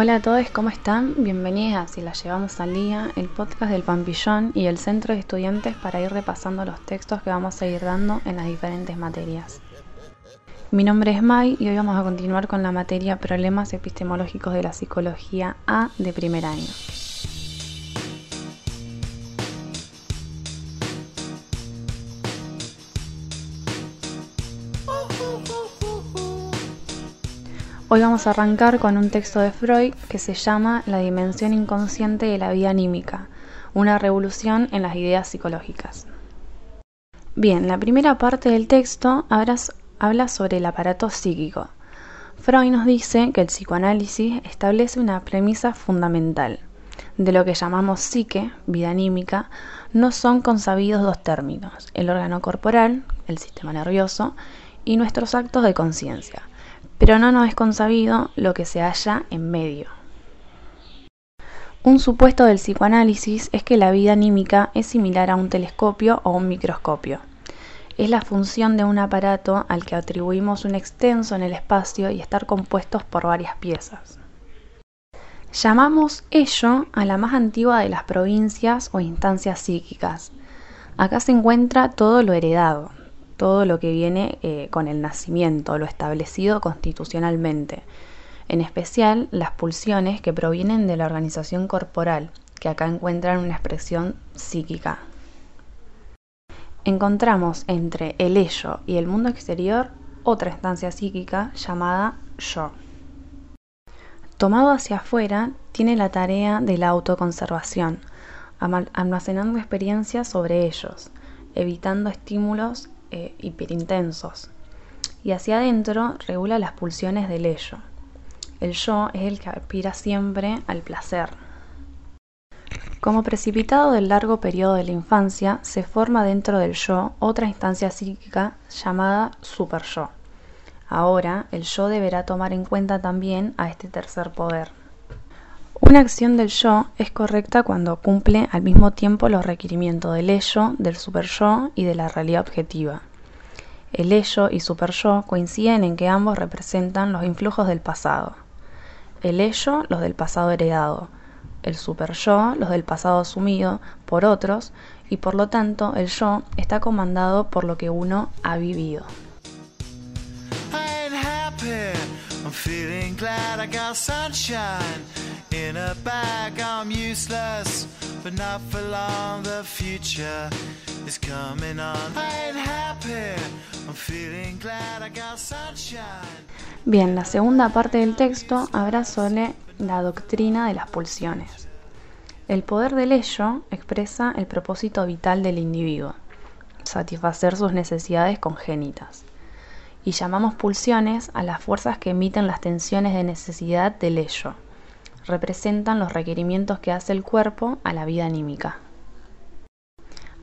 Hola a todos, ¿cómo están? Bienvenidos a Si la llevamos al día, el podcast del Pampillón y el Centro de Estudiantes para ir repasando los textos que vamos a ir dando en las diferentes materias. Mi nombre es Mai y hoy vamos a continuar con la materia Problemas epistemológicos de la psicología A de primer año. Hoy vamos a arrancar con un texto de Freud que se llama La dimensión inconsciente de la vida anímica, una revolución en las ideas psicológicas. Bien, la primera parte del texto habla sobre el aparato psíquico. Freud nos dice que el psicoanálisis establece una premisa fundamental. De lo que llamamos psique, vida anímica, no son consabidos dos términos, el órgano corporal, el sistema nervioso, y nuestros actos de conciencia pero no nos es consabido lo que se halla en medio. Un supuesto del psicoanálisis es que la vida anímica es similar a un telescopio o un microscopio. Es la función de un aparato al que atribuimos un extenso en el espacio y estar compuestos por varias piezas. Llamamos ello a la más antigua de las provincias o instancias psíquicas. Acá se encuentra todo lo heredado, todo lo que viene eh, con el nacimiento, lo establecido constitucionalmente, en especial las pulsiones que provienen de la organización corporal, que acá encuentran una expresión psíquica. Encontramos entre el ello y el mundo exterior otra instancia psíquica llamada yo. Tomado hacia afuera, tiene la tarea de la autoconservación, almacenando experiencias sobre ellos, evitando estímulos eh, hiperintensos. Y hacia adentro regula las pulsiones del ello. El yo es el que aspira siempre al placer. Como precipitado del largo periodo de la infancia, se forma dentro del yo otra instancia psíquica llamada super yo. Ahora, el yo deberá tomar en cuenta también a este tercer poder. Una acción del yo es correcta cuando cumple al mismo tiempo los requerimientos del ello, del super-yo y de la realidad objetiva. El ello y super-yo coinciden en que ambos representan los influjos del pasado. El ello, los del pasado heredado. El super-yo, los del pasado asumido por otros, y por lo tanto el yo está comandado por lo que uno ha vivido. Bien, la segunda parte del texto sobre la doctrina de las pulsiones. El poder del ello expresa el propósito vital del individuo, satisfacer sus necesidades congénitas. Y llamamos pulsiones a las fuerzas que emiten las tensiones de necesidad del ello representan los requerimientos que hace el cuerpo a la vida anímica.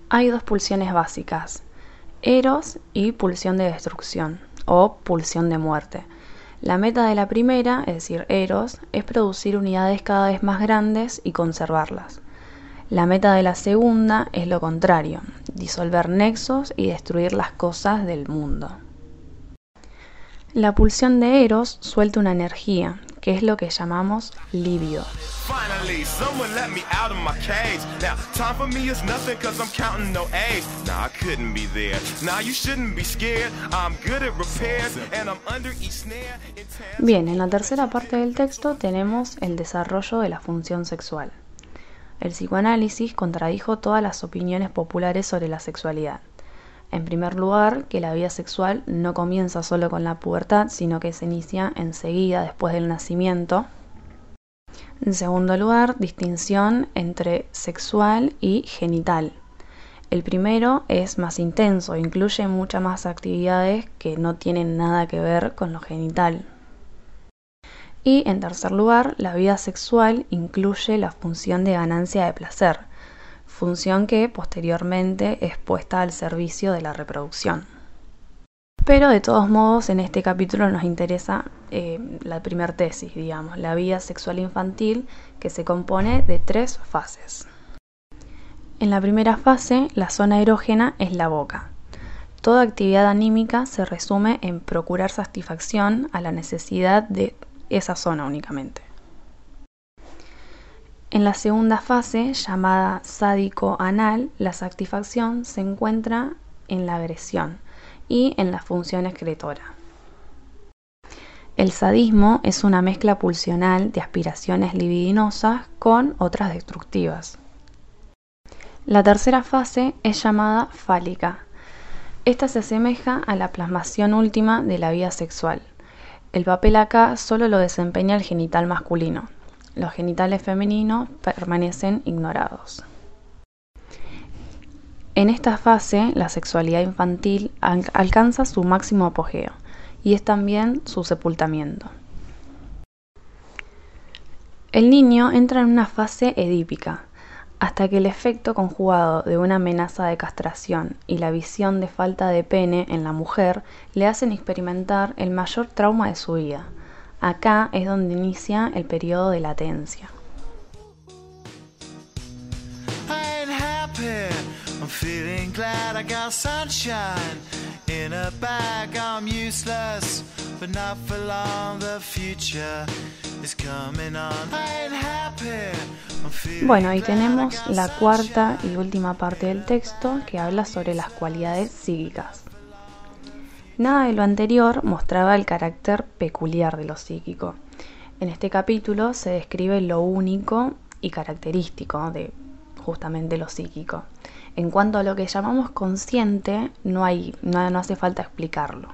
Hay dos pulsiones básicas, eros y pulsión de destrucción o pulsión de muerte. La meta de la primera, es decir, eros, es producir unidades cada vez más grandes y conservarlas. La meta de la segunda es lo contrario, disolver nexos y destruir las cosas del mundo. La pulsión de Eros suelta una energía, que es lo que llamamos libido. Bien, en la tercera parte del texto tenemos el desarrollo de la función sexual. El psicoanálisis contradijo todas las opiniones populares sobre la sexualidad. En primer lugar, que la vida sexual no comienza solo con la pubertad, sino que se inicia enseguida después del nacimiento. En segundo lugar, distinción entre sexual y genital. El primero es más intenso, incluye muchas más actividades que no tienen nada que ver con lo genital. Y en tercer lugar, la vida sexual incluye la función de ganancia de placer, función que posteriormente es puesta al servicio de la reproducción. Pero de todos modos, en este capítulo nos interesa eh, la primera tesis, digamos, la vida sexual infantil, que se compone de tres fases. En la primera fase, la zona erógena es la boca. Toda actividad anímica se resume en procurar satisfacción a la necesidad de esa zona únicamente. En la segunda fase, llamada sádico-anal, la satisfacción se encuentra en la agresión y en la función excretora. El sadismo es una mezcla pulsional de aspiraciones libidinosas con otras destructivas. La tercera fase es llamada fálica. Esta se asemeja a la plasmación última de la vida sexual. El papel acá solo lo desempeña el genital masculino. Los genitales femeninos permanecen ignorados. En esta fase, la sexualidad infantil alcanza su máximo apogeo y es también su sepultamiento. El niño entra en una fase edípica, hasta que el efecto conjugado de una amenaza de castración y la visión de falta de pene en la mujer le hacen experimentar el mayor trauma de su vida. Acá es donde inicia el periodo de latencia. Bueno, y tenemos la cuarta y última parte del texto que habla sobre las cualidades psíquicas. Nada de lo anterior mostraba el carácter peculiar de lo psíquico. En este capítulo se describe lo único y característico de justamente lo psíquico. En cuanto a lo que llamamos consciente, no, hay, no, hace falta explicarlo.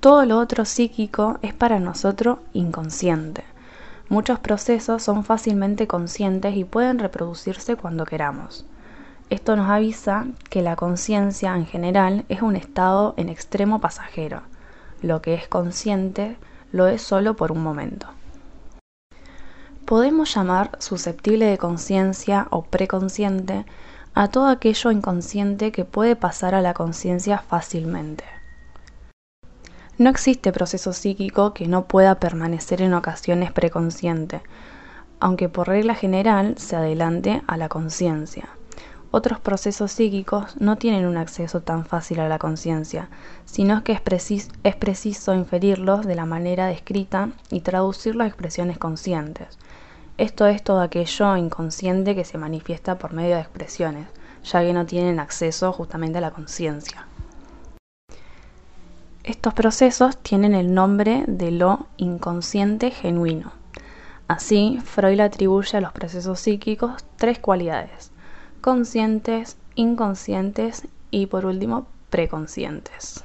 Todo lo otro psíquico es para nosotros inconsciente. Muchos procesos son fácilmente conscientes y pueden reproducirse cuando queramos. Esto nos avisa que la conciencia en general es un estado en extremo pasajero. Lo que es consciente lo es solo por un momento. Podemos llamar susceptible de conciencia o preconsciente a todo aquello inconsciente que puede pasar a la conciencia fácilmente. No existe proceso psíquico que no pueda permanecer en ocasiones preconsciente, aunque por regla general se adelante a la conciencia. Otros procesos psíquicos no tienen un acceso tan fácil a la conciencia, sino que es, preciso inferirlos de la manera descrita y traducirlos a expresiones conscientes. Esto es todo aquello inconsciente que se manifiesta por medio de expresiones, ya que no tienen acceso justamente a la conciencia. Estos procesos tienen el nombre de lo inconsciente genuino. Así, Freud atribuye a los procesos psíquicos tres cualidades, conscientes, inconscientes y por último preconscientes.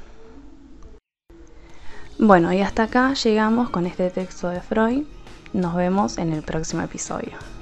Bueno, y hasta acá llegamos con este texto de Freud. Nos vemos en el próximo episodio.